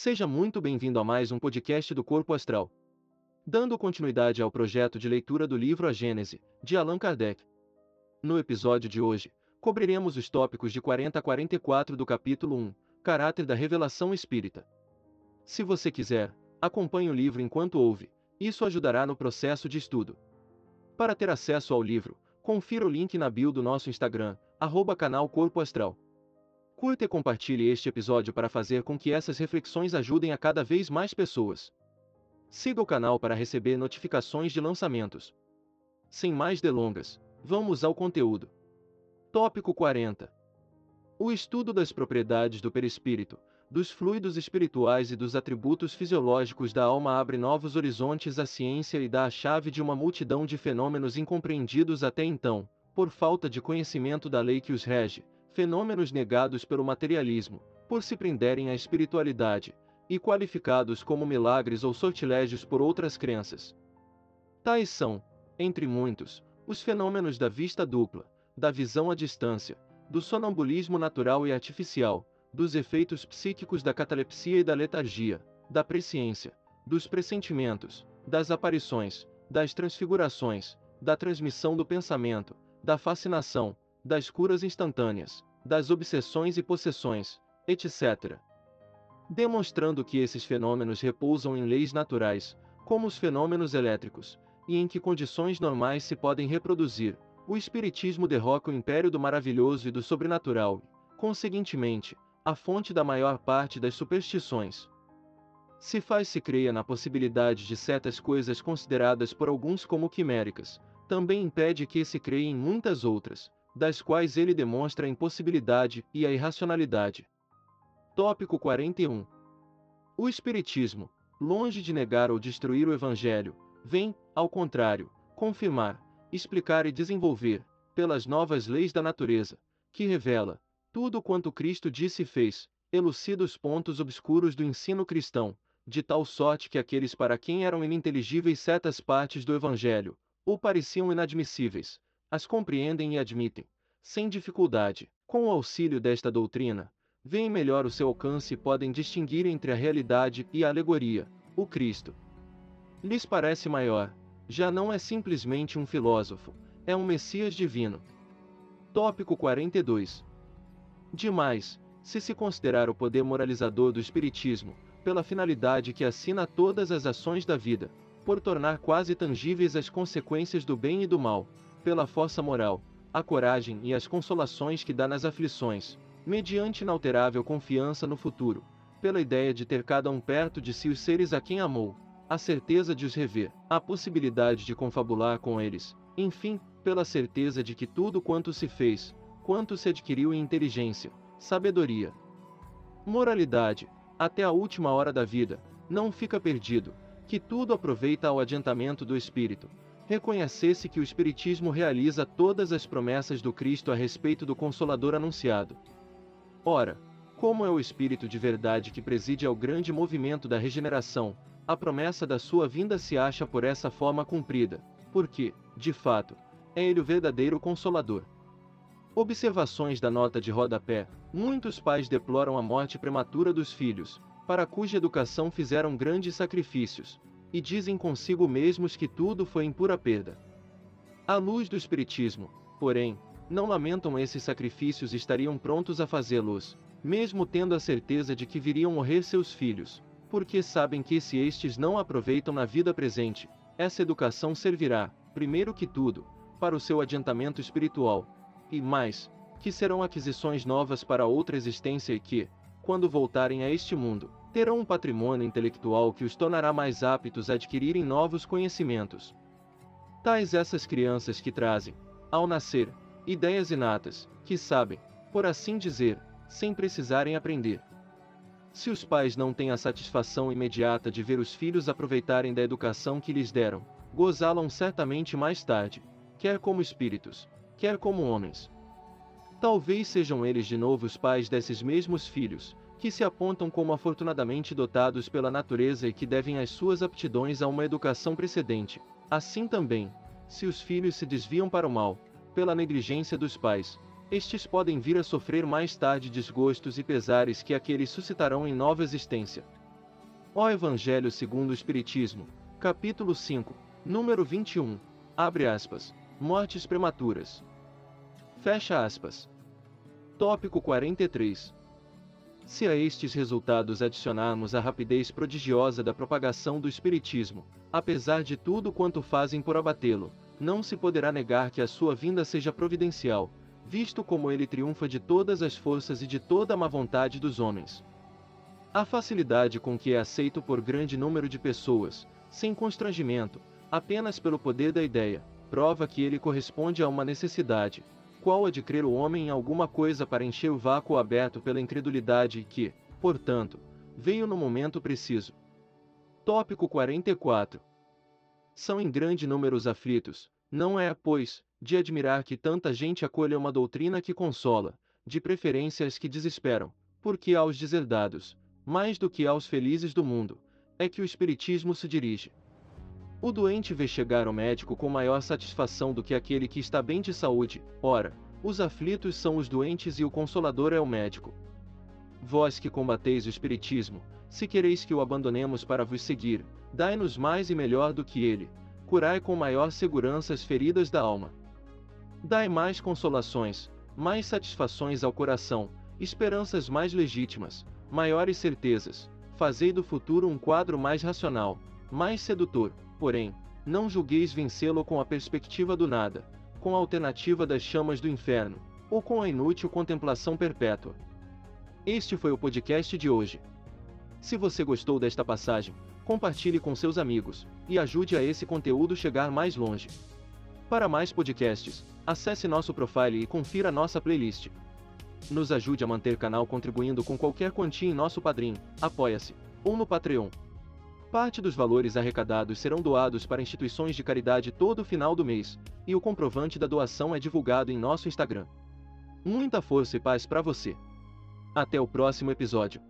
Seja muito bem-vindo a mais um podcast do Corpo Astral. Dando continuidade ao projeto de leitura do livro A Gênese, de Allan Kardec. No episódio de hoje, cobriremos os tópicos de 40 a 44 do capítulo 1, Caráter da Revelação Espírita. Se você quiser, acompanhe o livro enquanto ouve, isso ajudará no processo de estudo. Para ter acesso ao livro, confira o link na bio do nosso Instagram, arroba canal Corpo Astral. Curta e compartilhe este episódio para fazer com que essas reflexões ajudem a cada vez mais pessoas. Siga o canal para receber notificações de lançamentos. Sem mais delongas, vamos ao conteúdo. Tópico 40. O estudo das propriedades do perispírito, dos fluidos espirituais e dos atributos fisiológicos da alma abre novos horizontes à ciência e dá a chave de uma multidão de fenômenos incompreendidos até então, por falta de conhecimento da lei que os rege, fenômenos negados pelo materialismo, por se prenderem à espiritualidade, e qualificados como milagres ou sortilégios por outras crenças. Tais são, entre muitos, os fenômenos da vista dupla, da visão à distância, do sonambulismo natural e artificial, dos efeitos psíquicos da catalepsia e da letargia, da presciência, dos pressentimentos, das aparições, das transfigurações, da transmissão do pensamento, da fascinação, das curas instantâneas, das obsessões e possessões, etc. Demonstrando que esses fenômenos repousam em leis naturais, como os fenômenos elétricos, e em que condições normais se podem reproduzir, o Espiritismo derroca o império do maravilhoso e do sobrenatural, conseguintemente, a fonte da maior parte das superstições. Se faz-se creia na possibilidade de certas coisas consideradas por alguns como quiméricas, também impede que se creia em muitas outras, das quais ele demonstra a impossibilidade e a irracionalidade. Tópico 41. O Espiritismo, longe de negar ou destruir o Evangelho, vem, ao contrário, confirmar, explicar e desenvolver, pelas novas leis da natureza, que revela, tudo quanto Cristo disse e fez, elucida os pontos obscuros do ensino cristão, de tal sorte que aqueles para quem eram ininteligíveis certas partes do Evangelho, ou pareciam inadmissíveis, as compreendem e admitem, sem dificuldade, com o auxílio desta doutrina, veem melhor o seu alcance e podem distinguir entre a realidade e a alegoria, o Cristo. Lhes parece maior, já não é simplesmente um filósofo, é um Messias divino. Tópico 42. Demais, se se considerar o poder moralizador do Espiritismo, pela finalidade que assina todas as ações da vida, por tornar quase tangíveis as consequências do bem e do mal, pela força moral, a coragem e as consolações que dá nas aflições, mediante inalterável confiança no futuro, pela ideia de ter cada um perto de si os seres a quem amou, a certeza de os rever, a possibilidade de confabular com eles, enfim, pela certeza de que tudo quanto se fez, quanto se adquiriu em inteligência, sabedoria, moralidade, até a última hora da vida, não fica perdido, que tudo aproveita ao adiantamento do espírito, reconhecesse que o Espiritismo realiza todas as promessas do Cristo a respeito do Consolador anunciado. Ora, como é o Espírito de verdade que preside ao grande movimento da regeneração, a promessa da sua vinda se acha por essa forma cumprida, porque, de fato, é ele o verdadeiro Consolador. Observações da nota de rodapé: muitos pais deploram a morte prematura dos filhos, para cuja educação fizeram grandes sacrifícios, e dizem consigo mesmos que tudo foi em pura perda. À luz do Espiritismo, porém, não lamentam esses sacrifícios e estariam prontos a fazê-los, mesmo tendo a certeza de que viriam morrer seus filhos, porque sabem que se estes não aproveitam na vida presente, essa educação servirá, primeiro que tudo, para o seu adiantamento espiritual, e mais, que serão aquisições novas para outra existência e que, quando voltarem a este mundo, terão um patrimônio intelectual que os tornará mais aptos a adquirirem novos conhecimentos. Tais essas crianças que trazem, ao nascer, ideias inatas, que sabem, por assim dizer, sem precisarem aprender. Se os pais não têm a satisfação imediata de ver os filhos aproveitarem da educação que lhes deram, gozá-la certamente mais tarde, quer como espíritos, quer como homens. Talvez sejam eles de novo os pais desses mesmos filhos, que se apontam como afortunadamente dotados pela natureza e que devem as suas aptidões a uma educação precedente. Assim também, se os filhos se desviam para o mal, pela negligência dos pais, estes podem vir a sofrer mais tarde desgostos e pesares que aqueles suscitarão em nova existência. O Evangelho segundo o Espiritismo, capítulo 5, número 21. Abre aspas. Mortes prematuras. Fecha aspas. Tópico 43. Se a estes resultados adicionarmos a rapidez prodigiosa da propagação do Espiritismo, apesar de tudo quanto fazem por abatê-lo, não se poderá negar que a sua vinda seja providencial, visto como ele triunfa de todas as forças e de toda a má vontade dos homens. A facilidade com que é aceito por grande número de pessoas, sem constrangimento, apenas pelo poder da ideia, prova que ele corresponde a uma necessidade, qual a de crer o homem em alguma coisa para encher o vácuo aberto pela incredulidade que, portanto, veio no momento preciso. Tópico 44. São em grande número os aflitos, não é, pois, de admirar que tanta gente acolha uma doutrina que consola, de preferência as que desesperam, porque aos deserdados, mais do que aos felizes do mundo, é que o Espiritismo se dirige. O doente vê chegar ao médico com maior satisfação do que aquele que está bem de saúde, ora, os aflitos são os doentes e o consolador é o médico. Vós que combateis o Espiritismo, se quereis que o abandonemos para vos seguir, dai-nos mais e melhor do que ele, curai com maior segurança as feridas da alma. Dai mais consolações, mais satisfações ao coração, esperanças mais legítimas, maiores certezas, fazei do futuro um quadro mais racional, mais sedutor, porém, não julgueis vencê-lo com a perspectiva do nada, com a alternativa das chamas do inferno, ou com a inútil contemplação perpétua. Este foi o podcast de hoje. Se você gostou desta passagem, compartilhe com seus amigos e ajude a esse conteúdo chegar mais longe. Para mais podcasts, acesse nosso profile e confira nossa playlist. Nos ajude a manter canal contribuindo com qualquer quantia em nosso padrinho, apoia-se, ou no Patreon. Parte dos valores arrecadados serão doados para instituições de caridade todo final do mês, e o comprovante da doação é divulgado em nosso Instagram. Muita força e paz para você. Até o próximo episódio.